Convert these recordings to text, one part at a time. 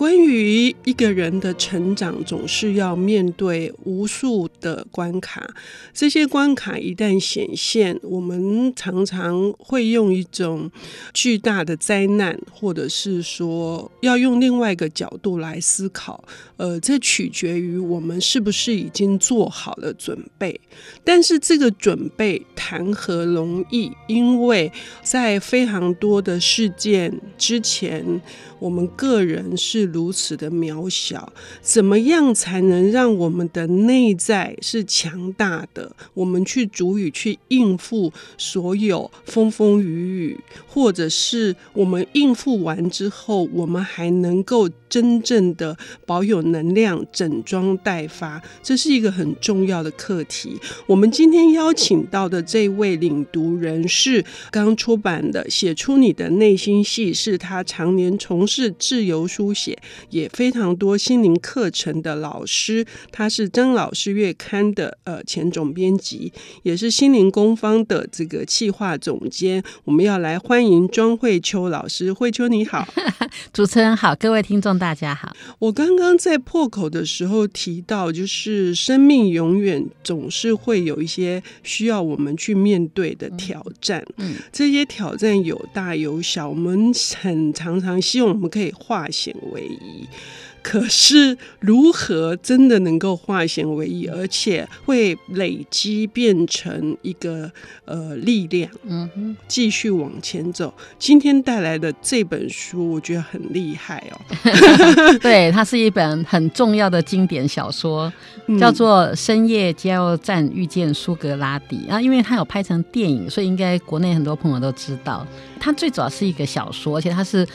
关于一个人的成长，总是要面对无数的关卡，这些关卡一旦显现，我们常常会用一种巨大的灾难，或者是说要用另外一个角度来思考，呃，这取决于我们是不是已经做好了准备。但是这个准备谈何容易？因为在非常多的事件之前，我们个人是如此的渺小。怎么样才能让我们的内在是强大的？我们去足以去应付所有风风雨雨，或者是我们应付完。之后，我们还能够真正的保有能量，整装待发，这是一个很重要的课题。我们今天邀请到的这位领读人是刚出版的《写出你的内心戏》，是他常年从事自由书写，也非常多心灵课程的老师。他是曾老师月刊的呃前总编辑，也是心灵工坊的这个企划总监。我们要来欢迎庄慧秋老师，慧秋你。你好，主持人好，各位听众大家好。我刚刚在破口的时候提到，就是生命永远总是会有一些需要我们去面对的挑战。嗯，这些挑战有大有小，我们很常常希望我们可以化险为夷。可是，如何真的能够化险为夷，而且会累积变成一个呃力量，嗯哼，继续往前走。今天带来的这本书，我觉得很厉害哦。对，它是一本很重要的经典小说，叫做《深夜加油站遇见苏格拉底》啊，因为它有拍成电影，所以应该国内很多朋友都知道。它最主要是一个小说，而且它是。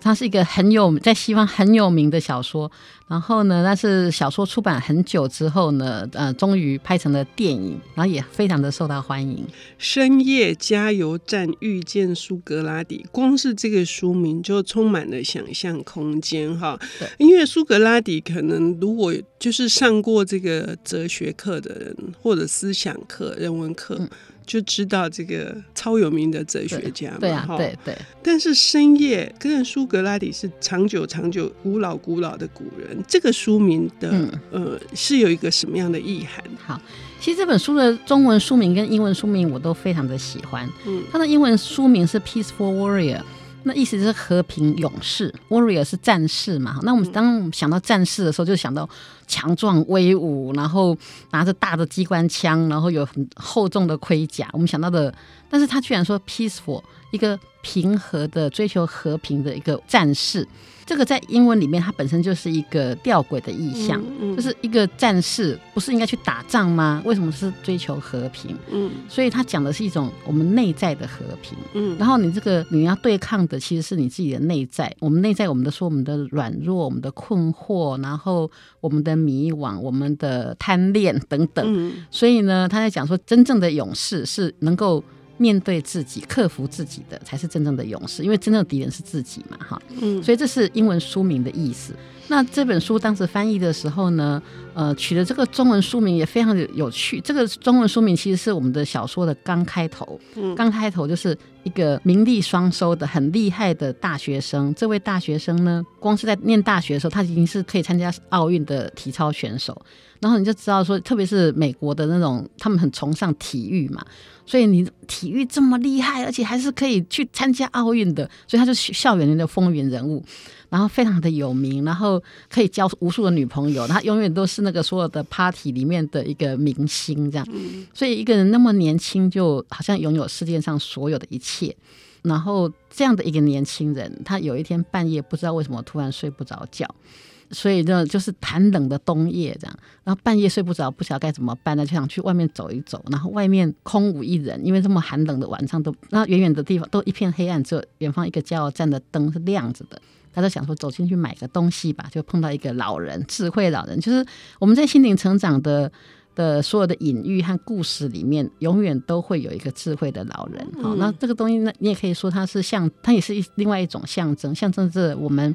它是一个很有在西方很有名的小说，然后呢，但是小说出版很久之后呢，呃，终于拍成了电影，然后也非常的受到欢迎。深夜加油站遇见苏格拉底，光是这个书名就充满了想象空间哈。因为苏格拉底可能如果就是上过这个哲学课的人，或者思想课、人文课。嗯就知道这个超有名的哲学家嘛，对啊，对对。但是深夜跟苏格拉底是长久、长久、古老、古老的古人。这个书名的、嗯、呃是有一个什么样的意涵？好，其实这本书的中文书名跟英文书名我都非常的喜欢。嗯，它的英文书名是《Peaceful Warrior》。那意思是和平勇士，warrior 是战士嘛？那我们当想到战士的时候，就想到强壮威武，然后拿着大的机关枪，然后有很厚重的盔甲。我们想到的，但是他居然说 peaceful，一个平和的追求和平的一个战士。这个在英文里面，它本身就是一个吊诡的意象，嗯嗯、就是一个战士不是应该去打仗吗？为什么是追求和平？嗯，所以他讲的是一种我们内在的和平。嗯，然后你这个你要对抗的其实是你自己的内在，我们内在我们的说我们的软弱、我们的困惑，然后我们的迷惘、我们的贪恋等等。嗯，所以呢，他在讲说，真正的勇士是能够。面对自己，克服自己的才是真正的勇士，因为真正的敌人是自己嘛，哈，嗯，所以这是英文书名的意思。那这本书当时翻译的时候呢，呃，取的这个中文书名也非常的有趣。这个中文书名其实是我们的小说的刚开头，嗯，刚开头就是一个名利双收的很厉害的大学生。这位大学生呢，光是在念大学的时候，他已经是可以参加奥运的体操选手。然后你就知道说，特别是美国的那种，他们很崇尚体育嘛，所以你体育这么厉害，而且还是可以去参加奥运的，所以他就是校园里的风云人物，然后非常的有名，然后可以交无数的女朋友，他永远都是那个所有的 party 里面的一个明星这样。所以一个人那么年轻，就好像拥有世界上所有的一切。然后这样的一个年轻人，他有一天半夜不知道为什么突然睡不着觉。所以呢，就是寒冷的冬夜这样，然后半夜睡不着，不晓得该怎么办呢，就想去外面走一走。然后外面空无一人，因为这么寒冷的晚上都，那远远的地方都一片黑暗，只有远方一个加油站的灯是亮着的。他就想说走进去买个东西吧，就碰到一个老人，智慧老人，就是我们在心灵成长的的所有的隐喻和故事里面，永远都会有一个智慧的老人。好、嗯，那这个东西呢，你也可以说它是像，它也是一另外一种象征，象征着我们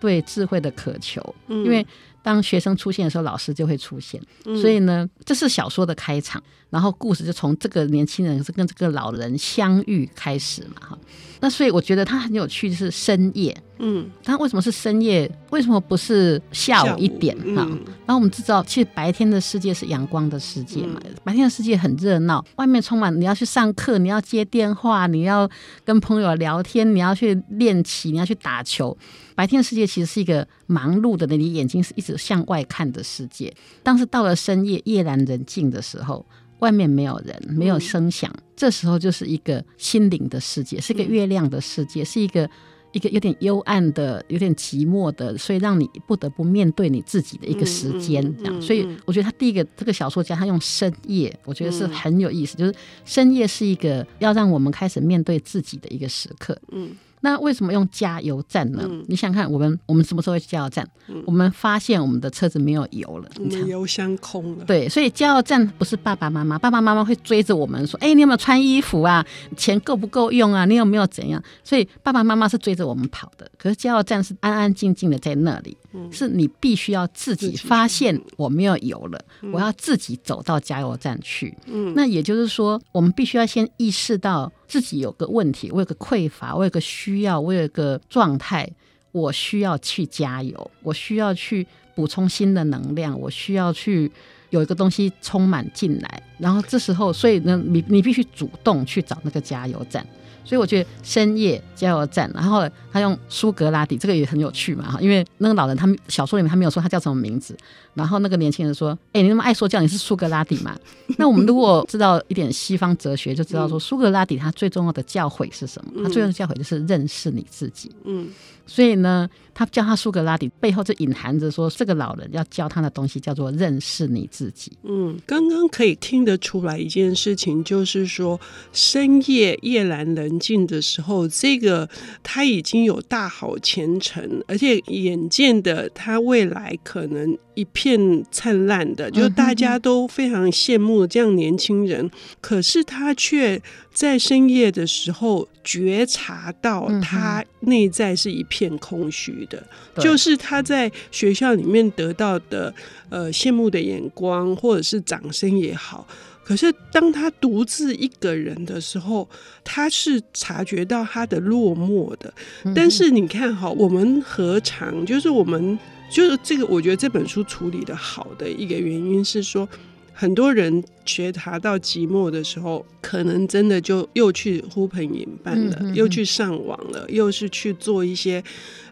对智慧的渴求。嗯、因为当学生出现的时候，老师就会出现。嗯、所以呢，这是小说的开场，然后故事就从这个年轻人是跟这个老人相遇开始嘛。哈，那所以我觉得它很有趣，就是深夜。嗯，它为什么是深夜？为什么不是下午一点？哈、嗯，然后我们知道，其实白天的世界是阳光的世界嘛。嗯、白天的世界很热闹，外面充满你要去上课，你要接电话，你要跟朋友聊天，你要去练棋，你要去打球。白天的世界其实是一个忙碌的，你眼睛是一直向外看的世界。但是到了深夜，夜阑人静的时候，外面没有人，没有声响，嗯、这时候就是一个心灵的世界，是一个月亮的世界，是一个。一个有点幽暗的、有点寂寞的，所以让你不得不面对你自己的一个时间，这样。所以我觉得他第一个这个小说家，他用深夜，我觉得是很有意思，就是深夜是一个要让我们开始面对自己的一个时刻。嗯。那为什么用加油站呢？嗯、你想看我们我们什么时候会去加油站？嗯、我们发现我们的车子没有油了，油箱空了。对，所以加油站不是爸爸妈妈，爸爸妈妈会追着我们说：“哎、欸，你有没有穿衣服啊？钱够不够用啊？你有没有怎样？”所以爸爸妈妈是追着我们跑的。可是加油站是安安静静的在那里。是你必须要自己发现我没有油了，我要自己走到加油站去。嗯，那也就是说，我们必须要先意识到自己有个问题，我有个匮乏，我有个需要，我有个状态，我需要去加油，我需要去补充新的能量，我需要去有一个东西充满进来。然后这时候，所以呢，你你必须主动去找那个加油站。所以我觉得深夜加油站，然后他用苏格拉底，这个也很有趣嘛哈，因为那个老人他们小说里面他没有说他叫什么名字，然后那个年轻人说：“哎、你那么爱说教，你是苏格拉底嘛？” 那我们如果知道一点西方哲学，就知道说苏格拉底他最重要的教诲是什么？他最重要的教诲就是认识你自己。嗯。所以呢，他叫他苏格拉底，背后就隐含着说，这个老人要教他的东西叫做认识你自己。嗯，刚刚可以听得出来一件事情，就是说深夜夜阑人静的时候，这个他已经有大好前程，而且眼见的他未来可能一片灿烂的，就大家都非常羡慕这样年轻人，可是他却。在深夜的时候，觉察到他内在是一片空虚的，嗯、就是他在学校里面得到的呃羡慕的眼光或者是掌声也好，可是当他独自一个人的时候，他是察觉到他的落寞的。但是你看哈，我们何尝就是我们就是这个？我觉得这本书处理的好的一个原因是说。很多人觉察到寂寞的时候，可能真的就又去呼朋引伴了，又去上网了，又是去做一些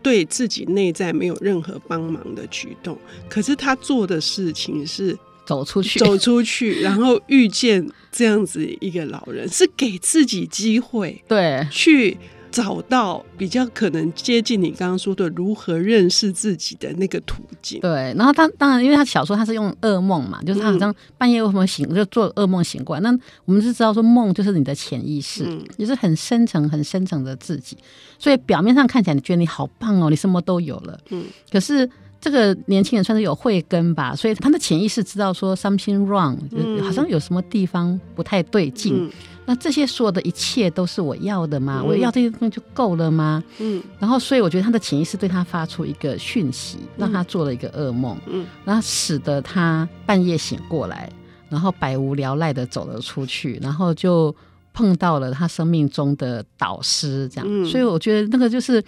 对自己内在没有任何帮忙的举动。可是他做的事情是走出去，走出去，然后遇见这样子一个老人，是给自己机会，对，去。找到比较可能接近你刚刚说的如何认识自己的那个途径。对，然后他当然，因为他小说他是用噩梦嘛，就是他好像半夜为什么醒，就做噩梦醒过来。那我们是知道说梦就是你的潜意识，也是很深层、很深层的自己。所以表面上看起来你觉得你好棒哦，你什么都有了。嗯。可是这个年轻人算是有慧根吧，所以他的潜意识知道说 something wrong，好像有什么地方不太对劲。那这些所有的一切都是我要的吗？嗯、我要这些东西就够了吗？嗯，然后所以我觉得他的潜意识对他发出一个讯息，让他做了一个噩梦，嗯，然后使得他半夜醒过来，然后百无聊赖的走了出去，然后就碰到了他生命中的导师，这样，嗯、所以我觉得那个就是。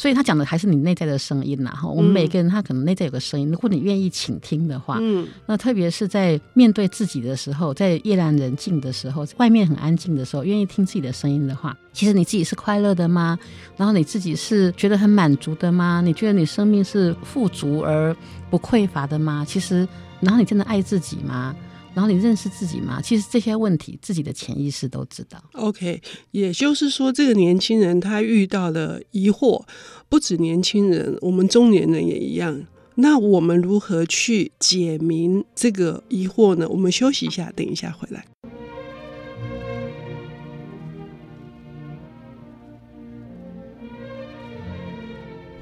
所以他讲的还是你内在的声音呐，哈。我们每个人他可能内在有个声音，如果你愿意倾听的话，嗯，那特别是在面对自己的时候，在夜阑人静的时候，外面很安静的时候，愿意听自己的声音的话，其实你自己是快乐的吗？然后你自己是觉得很满足的吗？你觉得你生命是富足而不匮乏的吗？其实，然后你真的爱自己吗？然后你认识自己吗？其实这些问题，自己的潜意识都知道。OK，也就是说，这个年轻人他遇到了疑惑，不止年轻人，我们中年人也一样。那我们如何去解明这个疑惑呢？我们休息一下，等一下回来。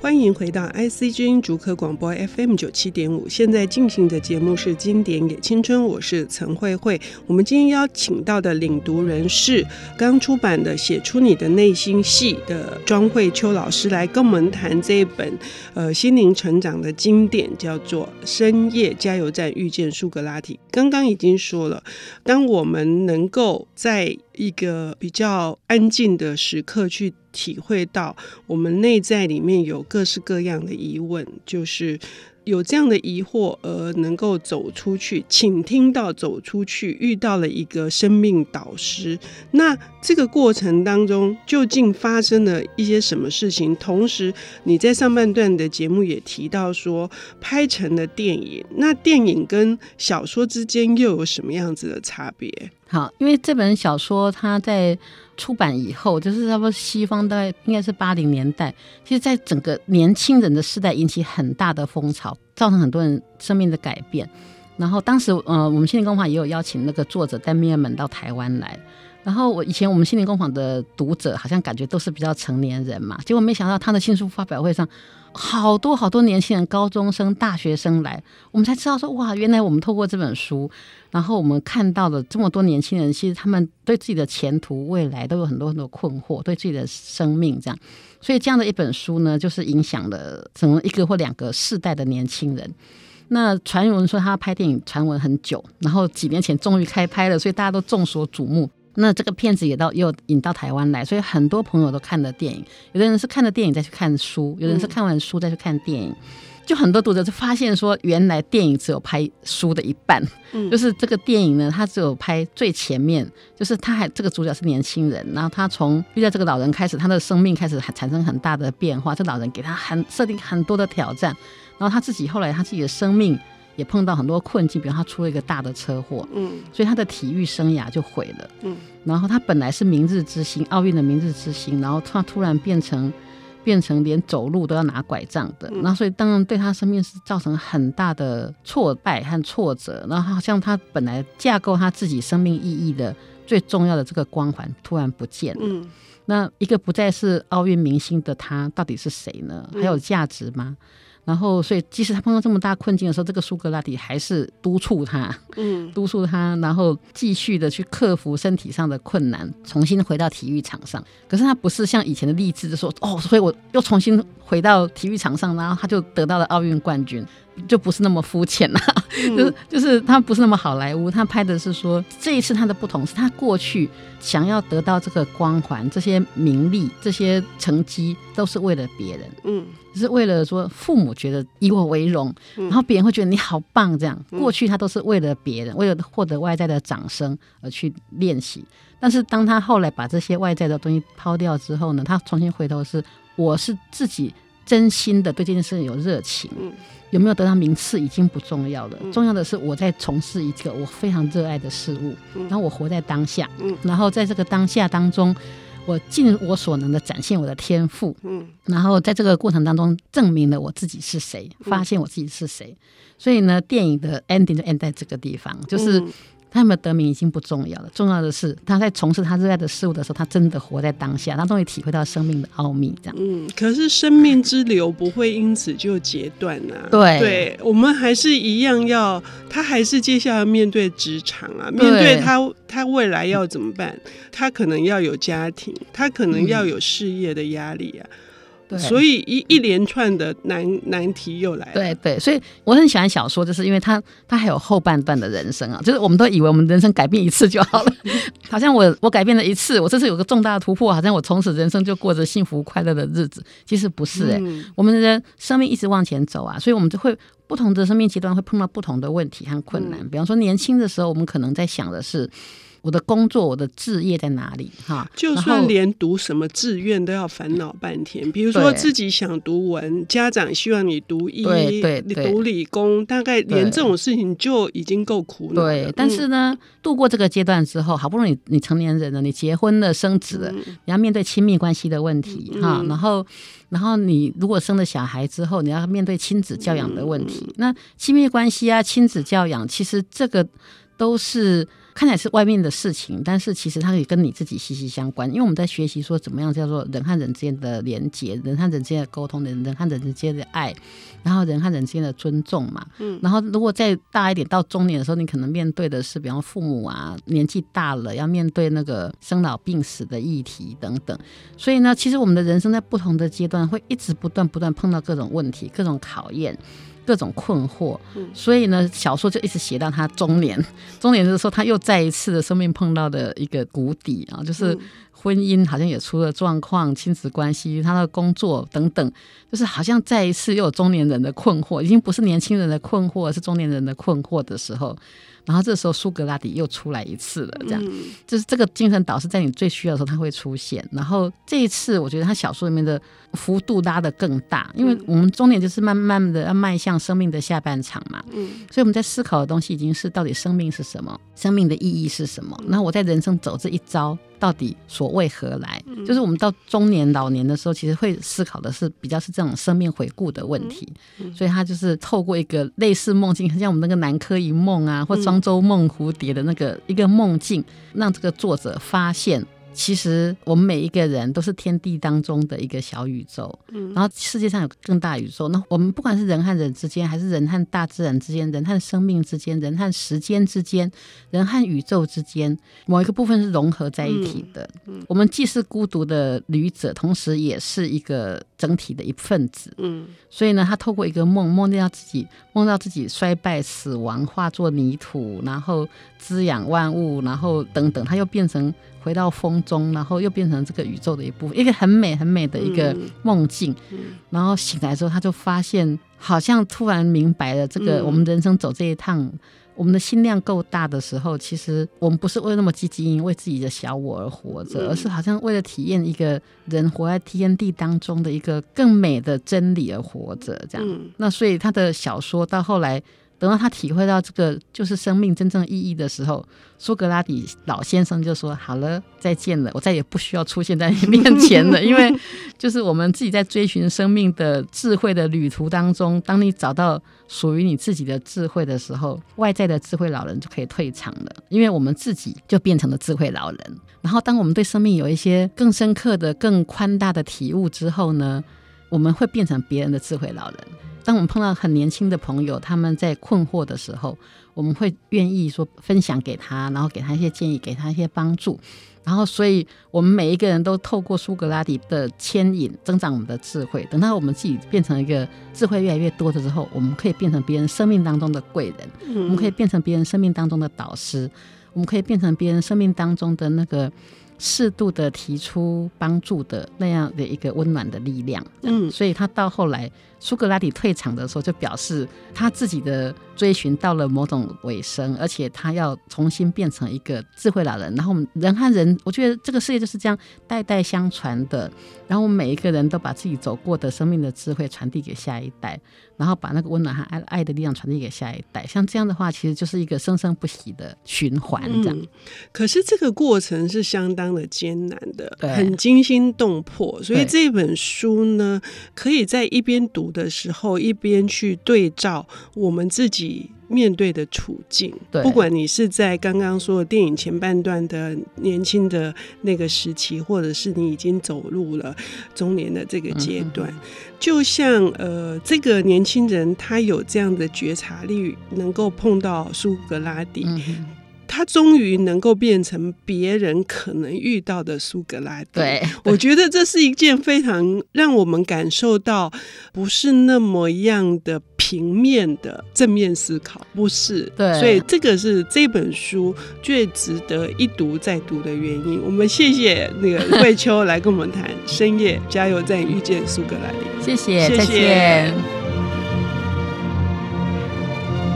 欢迎回到 IC 之音竹科广播 FM 九七点五。现在进行的节目是《经典也青春》，我是陈慧慧。我们今天邀请到的领读人是刚出版的《写出你的内心戏》的庄慧秋老师，来跟我们谈这一本呃心灵成长的经典，叫做《深夜加油站遇见苏格拉底》。刚刚已经说了，当我们能够在一个比较安静的时刻去体会到我们内在里面有各式各样的疑问，就是有这样的疑惑而能够走出去，倾听到走出去，遇到了一个生命导师。那这个过程当中究竟发生了一些什么事情？同时，你在上半段的节目也提到说，拍成了电影。那电影跟小说之间又有什么样子的差别？好，因为这本小说它在出版以后，就是差不多西方大概应该是八零年代，其实在整个年轻人的时代引起很大的风潮，造成很多人生命的改变。然后当时，呃，我们心灵工坊也有邀请那个作者戴米尔门到台湾来。然后我以前我们心灵工坊的读者好像感觉都是比较成年人嘛，结果没想到他的新书发表会上，好多好多年轻人、高中生、大学生来，我们才知道说哇，原来我们透过这本书，然后我们看到了这么多年轻人，其实他们对自己的前途、未来都有很多很多困惑，对自己的生命这样，所以这样的一本书呢，就是影响了整个一个或两个世代的年轻人。那传闻说他拍电影传闻很久，然后几年前终于开拍了，所以大家都众所瞩目。那这个片子也到又引到台湾来，所以很多朋友都看了电影。有的人是看了电影再去看书，有的人是看完书再去看电影。就很多读者就发现说，原来电影只有拍书的一半，就是这个电影呢，它只有拍最前面，就是他还这个主角是年轻人，然后他从遇到这个老人开始，他的生命开始产生很大的变化。这老人给他很设定很多的挑战，然后他自己后来他自己的生命。也碰到很多困境，比如他出了一个大的车祸，嗯，所以他的体育生涯就毁了，嗯，然后他本来是明日之星，奥运的明日之星，然后他突然变成变成连走路都要拿拐杖的，然后所以当然对他生命是造成很大的挫败和挫折，然后好像他本来架构他自己生命意义的最重要的这个光环突然不见了，嗯，那一个不再是奥运明星的他到底是谁呢？还有价值吗？然后，所以即使他碰到这么大困境的时候，这个苏格拉底还是督促他，嗯，督促他，然后继续的去克服身体上的困难，重新回到体育场上。可是他不是像以前的励志，就说哦，所以我又重新回到体育场上，然后他就得到了奥运冠军。就不是那么肤浅了，就是就是他不是那么好莱坞，他拍的是说这一次他的不同是他过去想要得到这个光环、这些名利、这些成绩都是为了别人，嗯，是为了说父母觉得以我为荣，然后别人会觉得你好棒这样。过去他都是为了别人，为了获得外在的掌声而去练习，但是当他后来把这些外在的东西抛掉之后呢，他重新回头是我是自己真心的对这件事有热情。有没有得到名次已经不重要了，重要的是我在从事一个我非常热爱的事物，然后我活在当下，然后在这个当下当中，我尽我所能的展现我的天赋，然后在这个过程当中证明了我自己是谁，发现我自己是谁，所以呢，电影的 ending 就 end 在这个地方，就是。他有没有得名已经不重要了，重要的是他在从事他热爱的事物的时候，他真的活在当下，他终于体会到生命的奥秘。这样，嗯，可是生命之流不会因此就截断啊。对，对，我们还是一样要，他还是接下来面对职场啊，面对他他未来要怎么办？他可能要有家庭，他可能要有事业的压力啊。嗯对所以一一连串的难难题又来了。对对，所以我很喜欢小说，就是因为它它还有后半段的人生啊，就是我们都以为我们人生改变一次就好了，好像我我改变了一次，我这次有个重大的突破，好像我从此人生就过着幸福快乐的日子。其实不是哎、欸，嗯、我们的生命一直往前走啊，所以我们就会不同的生命阶段会碰到不同的问题和困难。嗯、比方说年轻的时候，我们可能在想的是。我的工作，我的志业在哪里？哈，就算连读什么志愿都要烦恼半天。比如说自己想读文，家长希望你读医，对你读理工，大概连这种事情就已经够苦恼了。对，但是呢，嗯、度过这个阶段之后，好不容易你成年人了，你结婚了，生子了，嗯、你要面对亲密关系的问题，哈、嗯，然后，然后你如果生了小孩之后，你要面对亲子教养的问题。嗯、那亲密关系啊，亲子教养，其实这个都是。看起来是外面的事情，但是其实它可以跟你自己息息相关。因为我们在学习说怎么样叫做人和人之间的连接，人和人之间的沟通，人人和人之间的爱，然后人和人之间的尊重嘛。嗯。然后如果再大一点，到中年的时候，你可能面对的是，比方父母啊，年纪大了要面对那个生老病死的议题等等。所以呢，其实我们的人生在不同的阶段会一直不断不断碰到各种问题、各种考验。各种困惑，所以呢，小说就一直写到他中年。中年的时候，他又再一次的生命碰到的一个谷底啊，就是婚姻好像也出了状况，亲子关系、他的工作等等，就是好像再一次又有中年人的困惑，已经不是年轻人的困惑，是中年人的困惑的时候。然后这时候苏格拉底又出来一次了，这样，嗯、就是这个精神导师在你最需要的时候他会出现。然后这一次，我觉得他小说里面的幅度拉得更大，因为我们终点就是慢慢的要迈向生命的下半场嘛，嗯，所以我们在思考的东西已经是到底生命是什么，生命的意义是什么。然后我在人生走这一遭。到底所为何来？就是我们到中年、老年的时候，其实会思考的是比较是这种生命回顾的问题。所以他就是透过一个类似梦境，像我们那个南柯一梦啊，或庄周梦蝴蝶的那个一个梦境，让这个作者发现。其实我们每一个人都是天地当中的一个小宇宙，嗯，然后世界上有更大宇宙。那我们不管是人和人之间，还是人和大自然之间，人和生命之间，人和时间之间，人和宇宙之间，某一个部分是融合在一起的。嗯，我们既是孤独的旅者，同时也是一个整体的一份子。嗯，所以呢，他透过一个梦，梦见到自己，梦到自己衰败、死亡，化作泥土，然后滋养万物，然后等等，他又变成。回到风中，然后又变成这个宇宙的一部分，一个很美很美的一个梦境。然后醒来之后，他就发现，好像突然明白了，这个我们人生走这一趟，嗯、我们的心量够大的时候，其实我们不是为那么积极为自己的小我而活着，嗯、而是好像为了体验一个人活在天地当中的一个更美的真理而活着。这样，嗯、那所以他的小说到后来。等到他体会到这个就是生命真正意义的时候，苏格拉底老先生就说：“好了，再见了，我再也不需要出现在你面前了。因为就是我们自己在追寻生命的智慧的旅途当中，当你找到属于你自己的智慧的时候，外在的智慧老人就可以退场了，因为我们自己就变成了智慧老人。然后，当我们对生命有一些更深刻的、更宽大的体悟之后呢，我们会变成别人的智慧老人。”当我们碰到很年轻的朋友，他们在困惑的时候，我们会愿意说分享给他，然后给他一些建议，给他一些帮助。然后，所以我们每一个人都透过苏格拉底的牵引，增长我们的智慧。等到我们自己变成一个智慧越来越多的时候，我们可以变成别人生命当中的贵人，嗯、我们可以变成别人生命当中的导师，我们可以变成别人生命当中的那个。适度的提出帮助的那样的一个温暖的力量，嗯，所以他到后来苏格拉底退场的时候，就表示他自己的追寻到了某种尾声，而且他要重新变成一个智慧老人。然后我们人和人，我觉得这个世界就是这样代代相传的。然后我们每一个人都把自己走过的生命的智慧传递给下一代。然后把那个温暖和爱爱的力量传递给下一代，像这样的话，其实就是一个生生不息的循环。这样、嗯，可是这个过程是相当的艰难的，对很惊心动魄。所以这本书呢，可以在一边读的时候，一边去对照我们自己。面对的处境，对不管你是在刚刚说的电影前半段的年轻的那个时期，或者是你已经走入了中年的这个阶段，嗯、就像呃，这个年轻人他有这样的觉察力，能够碰到苏格拉底。嗯他终于能够变成别人可能遇到的苏格拉底。对，我觉得这是一件非常让我们感受到不是那么样的平面的正面思考，不是。对，所以这个是这本书最值得一读再读的原因。我们谢谢那个慧秋来跟我们谈深夜加油站遇见苏格拉底。谢谢，谢谢。